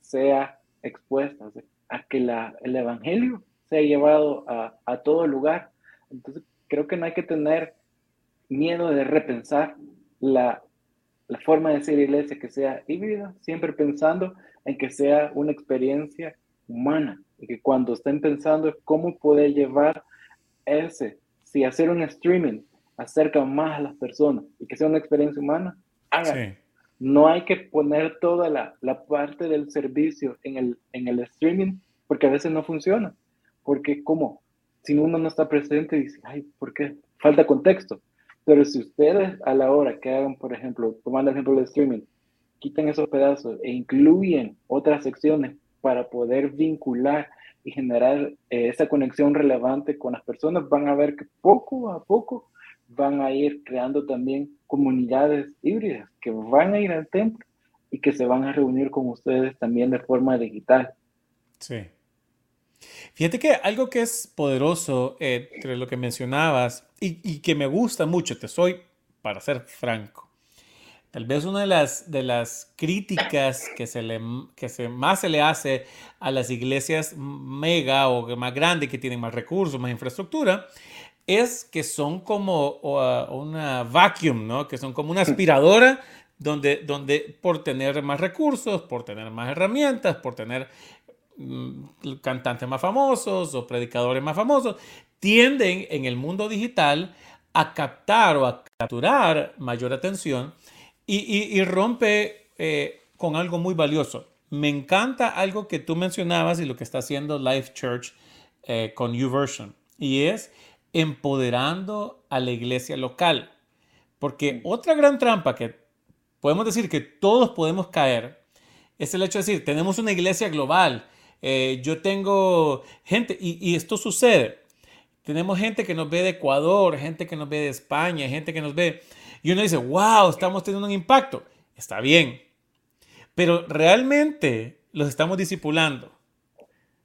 Speaker 2: sea expuesta, a que la, el Evangelio sea llevado a, a todo lugar. Entonces, creo que no hay que tener miedo de repensar la, la forma de ser iglesia que sea híbrida, siempre pensando en que sea una experiencia humana y que cuando estén pensando cómo poder llevar ese, si hacer un streaming acerca más a las personas y que sea una experiencia humana, háganlo. No hay que poner toda la, la, parte del servicio en el, en el streaming porque a veces no funciona. Porque como si uno no está presente, dice, ay, ¿por qué? Falta contexto. Pero si ustedes a la hora que hagan, por ejemplo, tomando el ejemplo del streaming, quitan esos pedazos e incluyen otras secciones para poder vincular y generar eh, esa conexión relevante con las personas, van a ver que poco a poco van a ir creando también comunidades híbridas que van a ir al templo y que se van a reunir con ustedes también de forma digital.
Speaker 1: Sí. Fíjate que algo que es poderoso entre lo que mencionabas y, que me gusta mucho, te soy, para ser franco, tal vez una de las, de las críticas que, se le, que se, más se le hace a las iglesias mega o más grandes que tienen más recursos, más infraestructura, es que son como una vacuum, ¿no? Que son como una aspiradora donde, donde por tener más recursos, por tener más herramientas, por tener mm, cantantes más famosos o predicadores más famosos, tienden en el mundo digital a captar o a capturar mayor atención y, rompe eh, con algo muy valioso. Me encanta algo que tú mencionabas y lo que está haciendo Life Church eh, con YouVersion y es empoderando a la iglesia local. Porque otra gran trampa que podemos decir que todos podemos caer es el hecho de decir, tenemos una iglesia global, eh, yo tengo gente, y, esto sucede, tenemos gente que nos ve de Ecuador, gente que nos ve de España, gente que nos ve, y uno dice, wow, estamos teniendo un impacto, está bien, pero realmente los estamos discipulando.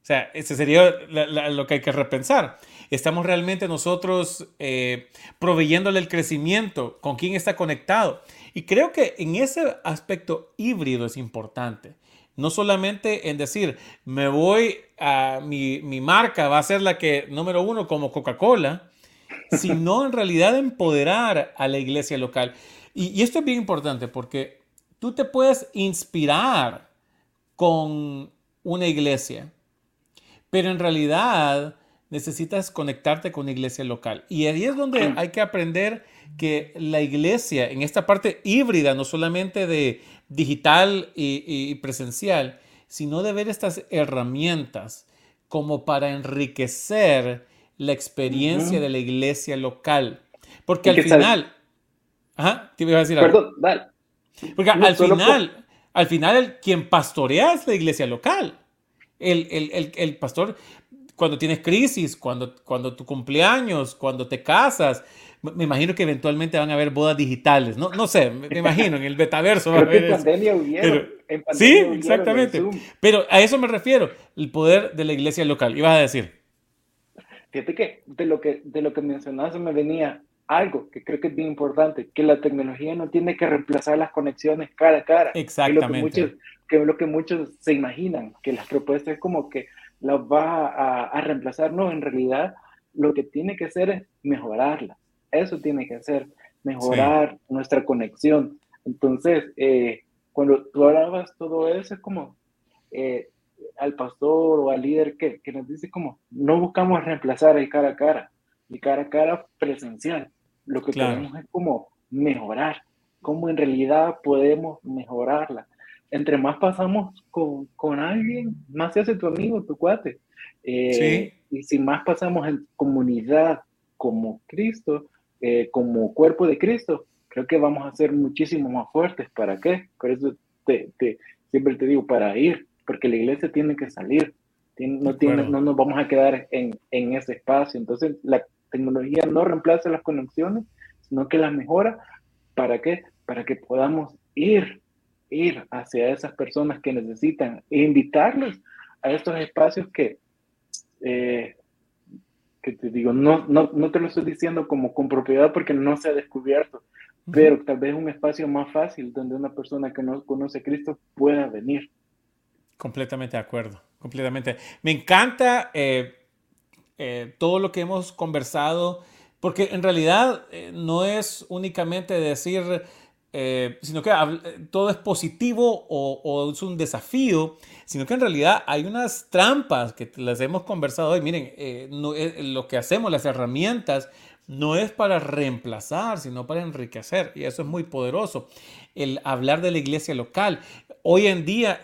Speaker 1: O sea, ese sería lo que hay que repensar. ¿Estamos realmente nosotros eh, proveyéndole el crecimiento? ¿Con quién está conectado? Y creo que en ese aspecto híbrido es importante. No solamente en decir, me voy a mi, mi marca, va a ser la que número uno como Coca-Cola, sino en realidad empoderar a la iglesia local. Y, y esto es bien importante porque tú te puedes inspirar con una iglesia, pero en realidad necesitas conectarte con una iglesia local. Y ahí es donde hay que aprender que la iglesia, en esta parte híbrida, no solamente de digital y, presencial, sino de ver estas herramientas como para enriquecer la experiencia de la iglesia local. Porque al final... Ajá, te iba a decir algo. Perdón, Porque al final, al final, quien pastorea es la iglesia local. El, el, el, pastor cuando tienes crisis, cuando, cuando tu cumpleaños, cuando te casas. Me imagino que eventualmente van a haber bodas digitales. No, no sé, me imagino, en el betaverso. en pandemia hubieron. sí, exactamente. Pero a eso me refiero, el poder de la iglesia local. Ibas a decir.
Speaker 2: Fíjate que de lo que, de lo que mencionabas me venía algo que creo que es bien importante, que la tecnología no tiene que reemplazar las conexiones cara a cara.
Speaker 1: Exactamente.
Speaker 2: Que es lo que muchos, que es lo que muchos se imaginan, que las propuestas es como que las va a, reemplazar. No, en realidad lo que tiene que hacer es mejorarla. Eso tiene que hacer, mejorar nuestra conexión. Entonces, eh, cuando tú hablabas todo eso, es como eh, al pastor o al líder que, que, nos dice como, no buscamos reemplazar el cara a cara, y cara a cara presencial. Lo que queremos es como mejorar, cómo en realidad podemos mejorarla. Entre más pasamos con, con alguien, más se hace tu amigo, tu cuate. Eh, y si más pasamos en comunidad como Cristo, eh, como cuerpo de Cristo, creo que vamos a ser muchísimo más fuertes. ¿Para qué? Por eso te, te, siempre te digo, para ir, porque la iglesia tiene que salir. no, tiene, no nos vamos a quedar en, en ese espacio. Entonces, la tecnología no reemplaza las conexiones, sino que las mejora. ¿Para qué? Para que podamos ir, ir hacia esas personas que necesitan e invitarlos a estos espacios que, eh, que te digo, no, no, no te lo estoy diciendo como con propiedad porque no se ha descubierto, pero tal vez un espacio más fácil donde una persona que no conoce a Cristo pueda venir.
Speaker 1: Completamente de acuerdo, completamente. Me encanta eh, eh, todo lo que hemos conversado, porque en realidad eh, no es únicamente decir, sino que todo es positivo o, es un desafío, sino que en realidad hay unas trampas que las hemos conversado hoy. Miren, no, lo que hacemos, las herramientas, no es para reemplazar, sino para enriquecer. Y eso es muy poderoso. El hablar de la iglesia local. Hoy en día,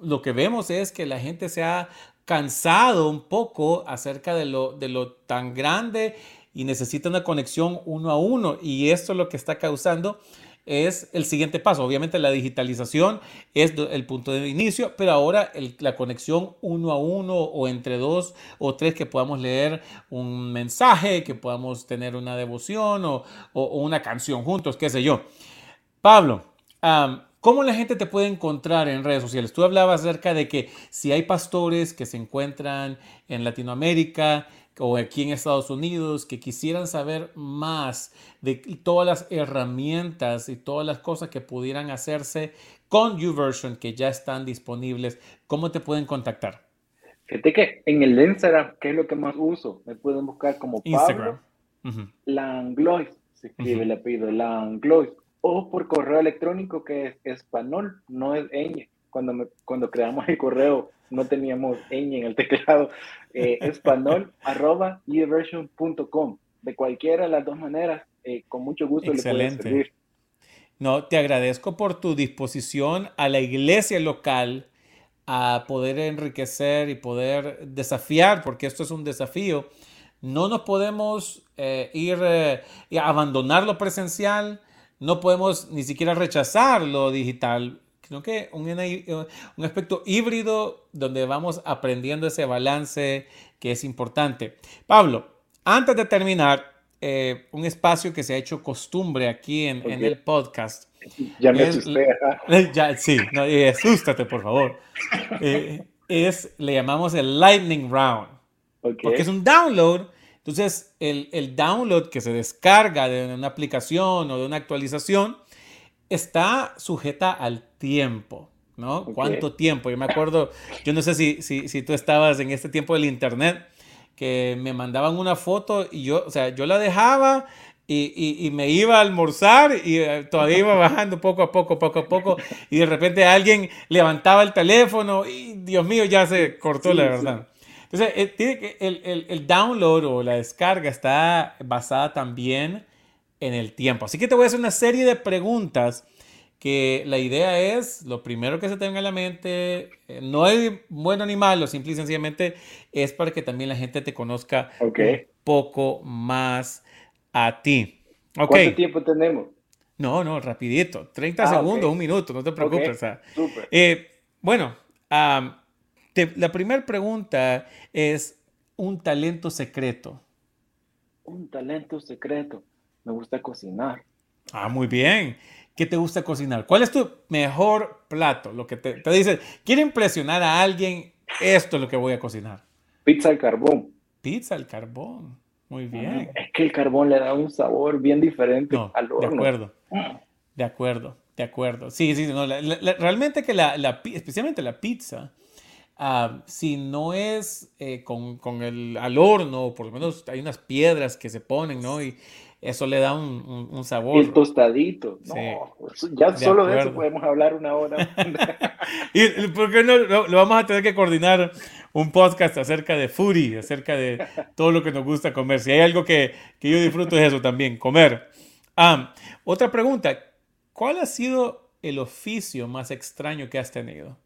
Speaker 1: lo que vemos es que la gente se ha cansado un poco acerca de lo, de lo tan grande y necesita una conexión uno a uno. Y esto es lo que está causando es el siguiente paso. Obviamente la digitalización es el punto de inicio, pero ahora la conexión uno a uno o entre dos o tres que podamos leer un mensaje, que podamos tener una devoción o, una canción juntos, qué sé yo. Pablo, ¿Cómo la gente te puede encontrar en redes sociales? Tú hablabas acerca de que si hay pastores que se encuentran en Latinoamérica o aquí en Estados Unidos que quisieran saber más de todas las herramientas y todas las cosas que pudieran hacerse con YouVersion que ya están disponibles, ¿cómo te pueden contactar?
Speaker 2: Fíjate que en el Instagram, que es lo que más uso, me pueden buscar como Instagram. Langlois, se escribe el apellido Langlois, o por correo electrónico que es español, no es ñ. Cuando, cuando creamos el correo no teníamos ñ en el teclado, eh, español arroba De cualquiera de las dos maneras, eh, con mucho gusto le puede servir.
Speaker 1: No, te agradezco por tu disposición a la iglesia local a poder enriquecer y poder desafiar, porque esto es un desafío. No nos podemos eh, ir a abandonar lo presencial, no podemos ni siquiera rechazar lo digital, sino que un, un aspecto híbrido donde vamos aprendiendo ese balance que es importante. Pablo, antes de terminar, eh, un espacio que se ha hecho costumbre aquí en, el podcast.
Speaker 2: Ya me asusté.
Speaker 1: Ya, sí, no, asústate, por favor. Eh, es, le llamamos el Lightning Round. Porque es un download. Entonces, el, el, download que se descarga de una aplicación o de una actualización está sujeta al tiempo, ¿no? ¿Cuánto tiempo? Yo me acuerdo, yo no sé si, si, si, tú estabas en este tiempo del internet, que me mandaban una foto y yo, o sea, yo la dejaba y, y, me iba a almorzar y eh, todavía iba bajando poco a poco, poco a poco, y de repente alguien levantaba el teléfono y Dios mío, ya se cortó la verdad. Entonces, eh, el, el, el download o la descarga está basada también en el tiempo. Así que te voy a hacer una serie de preguntas que la idea es, lo primero que se tenga en la mente, eh, no es bueno ni malo, simple y sencillamente es para que también la gente te conozca un poco más a ti.
Speaker 2: ¿Cuánto tiempo tenemos?
Speaker 1: No, no, rapidito, 30 ah, segundos, un minuto, no te preocupes. Eh, bueno, la primera pregunta es un talento secreto.
Speaker 2: Un talento secreto me gusta cocinar.
Speaker 1: Ah, muy bien. ¿Qué te gusta cocinar? ¿Cuál es tu mejor plato? Lo que te, te dice, quiero impresionar a alguien, esto es lo que voy a cocinar.
Speaker 2: Pizza al carbón.
Speaker 1: Pizza al carbón. Muy bien.
Speaker 2: Es que el carbón le da un sabor bien diferente al horno.
Speaker 1: De acuerdo. De acuerdo. De acuerdo. Sí, sí, no, realmente que la, la, especialmente la pizza, ah, si no es eh, con, con, el al horno, por lo menos hay unas piedras que se ponen, ¿no? Y eso le da un, un, sabor.
Speaker 2: El tostadito. No, ya solo de eso podemos hablar una hora.
Speaker 1: y ¿por qué no lo, vamos a tener que coordinar un podcast acerca de foodie, acerca de todo lo que nos gusta comer? Si hay algo que, que yo disfruto es eso también, comer. Ah, otra pregunta, ¿cuál ha sido el oficio más extraño que has tenido?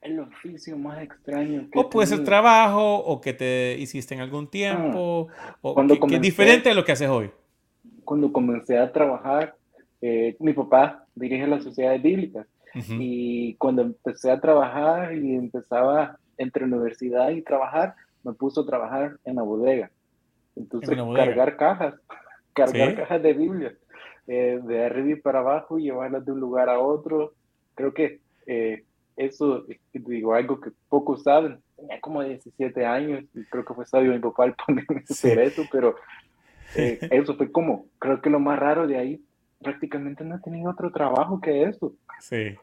Speaker 2: El oficio más extraño.
Speaker 1: Que o puede ser trabajo, o que te hiciste en algún tiempo, ah, o cuando que, es diferente de lo que haces hoy.
Speaker 2: Cuando comencé a trabajar, eh, mi papá dirige las sociedades bíblicas. Y cuando empecé a trabajar y empezaba entre universidad y trabajar, me puso a trabajar en la bodega. Entonces, cargar cajas, cargar cajas de Biblia, eh, de arriba y para abajo, y llevarlas de un lugar a otro. Creo que eh, eso, digo, algo que pocos saben. Tenía como 17 años y creo que fue sabio mi papá al ponerme a hacer eso, pero eh, eso fue como, creo que lo más raro de ahí, prácticamente no he tenido otro trabajo que eso.
Speaker 1: Sí.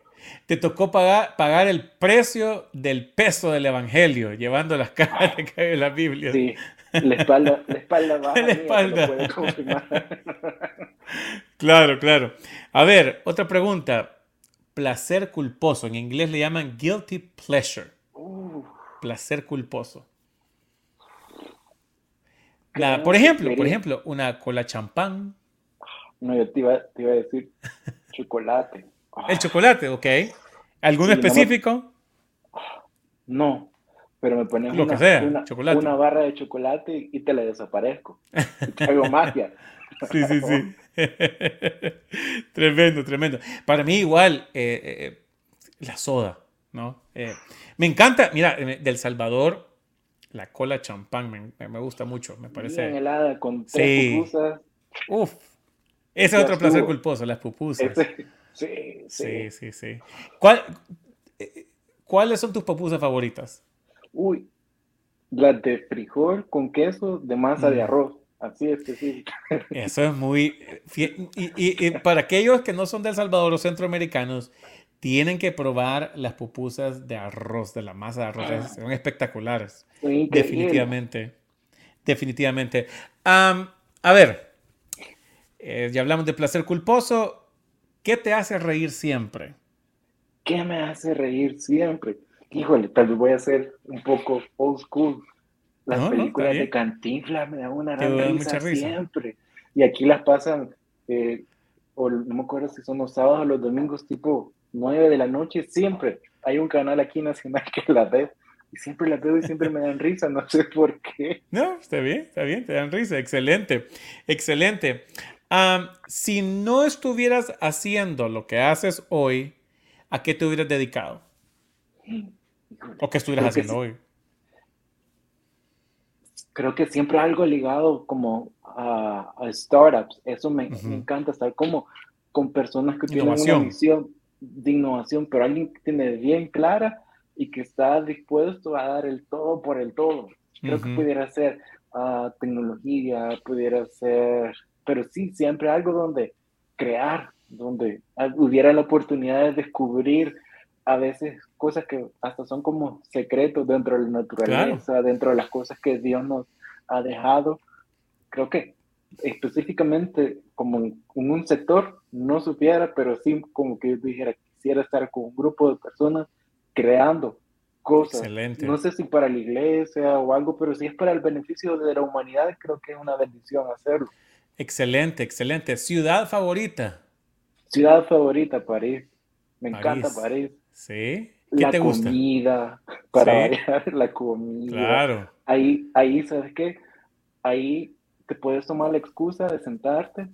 Speaker 1: Te tocó pagar, pagar el precio del peso del evangelio, llevando las cajas de la Biblia.
Speaker 2: Sí, la espalda, la espalda baja.
Speaker 1: La espalda. claro, claro. A ver, otra pregunta placer culposo. En inglés le llaman guilty pleasure. Placer culposo. Por ejemplo, por ejemplo, una cola champán.
Speaker 2: No, yo te iba, a decir chocolate.
Speaker 1: El chocolate, ok. ¿Alguno específico?
Speaker 2: No, pero me pones
Speaker 1: Lo una, que sea,
Speaker 2: chocolate. una barra de chocolate y te la desaparezco. Hago magia.
Speaker 1: Sí, sí, sí. tremendo, tremendo. Para mí igual, eh, eh, la soda, ¿no? Eh, me encanta, mira, del Salvador, la cola champán me, gusta mucho, me parece.
Speaker 2: Bien helada con tres pupusas.
Speaker 1: Uf, ese es otro placer culposo, las pupusas.
Speaker 2: sí, sí,
Speaker 1: sí, sí. ¿Cuál, ¿Cuáles son tus pupusas favoritas?
Speaker 2: Uy, las de frijol con queso de masa de mm. arroz. Así es que sí.
Speaker 1: Eso es muy... Y, para aquellos que no son de El Salvador o centroamericanos, tienen que probar las pupusas de arroz, de la masa de arroz. Ah. son espectaculares. Definitivamente. Definitivamente. a ver, eh, ya hablamos de placer culposo. ¿Qué te hace reír siempre?
Speaker 2: ¿Qué me hace reír siempre? Híjole, tal vez voy a ser un poco old school. Las películas de Cantinflas me dan una gran risa, siempre. Y aquí las pasan, eh, o no me acuerdo si son los sábados o los domingos, tipo 9 de la noche, siempre. Hay un canal aquí nacional que la ve. Y siempre la veo y siempre me dan risa, no sé por qué.
Speaker 1: No, está bien, está bien, te dan risa. Excelente, excelente. si no estuvieras haciendo lo que haces hoy, ¿a qué te hubieras dedicado? ¿O qué estuvieras haciendo hoy?
Speaker 2: creo que siempre algo ligado como a, startups. Eso me, encanta estar como con personas que tienen una visión de innovación, pero alguien que tiene bien clara y que está dispuesto a dar el todo por el todo. Creo que pudiera ser uh, tecnología, pudiera ser, pero sí, siempre algo donde crear, donde hubiera la oportunidad de descubrir a veces cosas que hasta son como secretos dentro de la naturaleza, dentro de las cosas que Dios nos ha dejado. Creo que específicamente como en, un sector no supiera, pero sí como que yo dijera, quisiera estar con un grupo de personas creando cosas.
Speaker 1: Excelente.
Speaker 2: No sé si para la iglesia o algo, pero si es para el beneficio de la humanidad, creo que es una bendición hacerlo.
Speaker 1: Excelente, excelente. ¿Ciudad favorita?
Speaker 2: Ciudad favorita, París. Me encanta París.
Speaker 1: Sí.
Speaker 2: ¿Qué la te gusta? comida, para variar la comida.
Speaker 1: Claro.
Speaker 2: Ahí, ahí, ¿sabes qué? Ahí te puedes tomar la excusa de sentarte,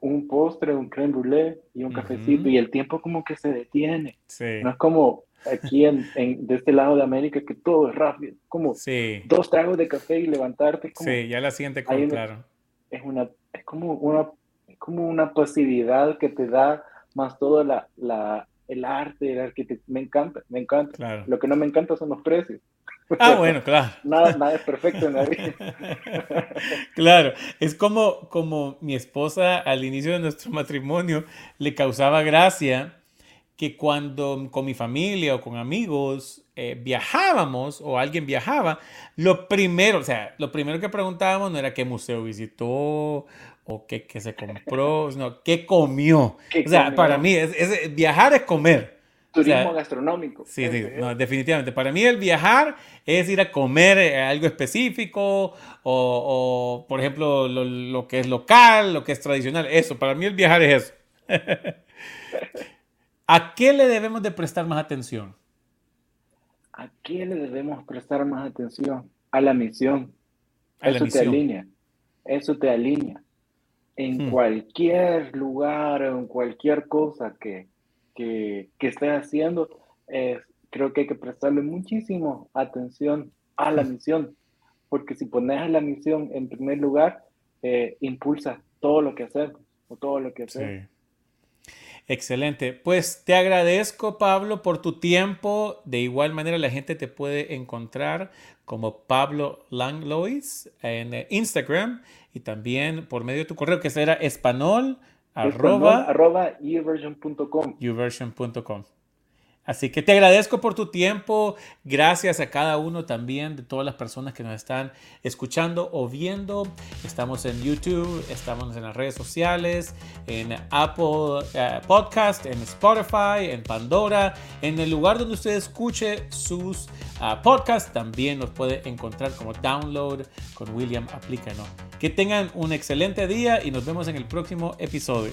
Speaker 2: un postre, un creme brûlée y un cafecito, y el tiempo como que se detiene.
Speaker 1: Sí.
Speaker 2: No es como aquí en, en, de este lado de América que todo es rápido, como
Speaker 1: sí.
Speaker 2: dos tragos de café y levantarte. Como,
Speaker 1: sí, ya la siguiente, claro.
Speaker 2: Es, una, es como una, como una pasividad que te da más toda la, la el arte, el arquitecto, me encanta, me encanta. Lo que no me encanta son los precios.
Speaker 1: Ah, bueno, claro.
Speaker 2: nada, nada es perfecto en la vida.
Speaker 1: claro, es como, como mi esposa al inicio de nuestro matrimonio le causaba gracia que cuando con mi familia o con amigos eh, viajábamos o alguien viajaba, lo primero, o sea, lo primero que preguntábamos no era qué museo visitó o qué, qué se compró, sino qué comió. o sea, para mí, es, viajar es comer.
Speaker 2: Turismo gastronómico.
Speaker 1: Sí, sí, definitivamente. Para mí el viajar es ir a comer eh, algo específico o, por ejemplo, lo, que es local, lo que es tradicional. Eso, para mí el viajar es eso. ¿A qué le debemos de prestar más atención?
Speaker 2: ¿A qué le debemos prestar más atención? A la misión. eso te alinea. Eso te alinea. En hmm. cualquier lugar, en cualquier cosa que, que, que estés haciendo, creo que hay que prestarle muchísimo atención a la misión. Porque si pones a la misión en primer lugar, eh, impulsa todo lo que hacemos o todo lo que hacemos.
Speaker 1: Excelente. Pues te agradezco, Pablo, por tu tiempo. De igual manera, la gente te puede encontrar como Pablo Langlois en eh, Instagram y también por medio de tu correo que será español, arroba,
Speaker 2: arroba
Speaker 1: Así que te agradezco por tu tiempo. Gracias a cada uno también de todas las personas que nos están escuchando o viendo. Estamos en YouTube, estamos en las redes sociales, en Apple eh, Podcast, en Spotify, en Pandora, en el lugar donde usted escuche sus uh, podcasts. También nos puede encontrar como download con William Aplica. Que tengan un excelente día y nos vemos en el próximo episodio.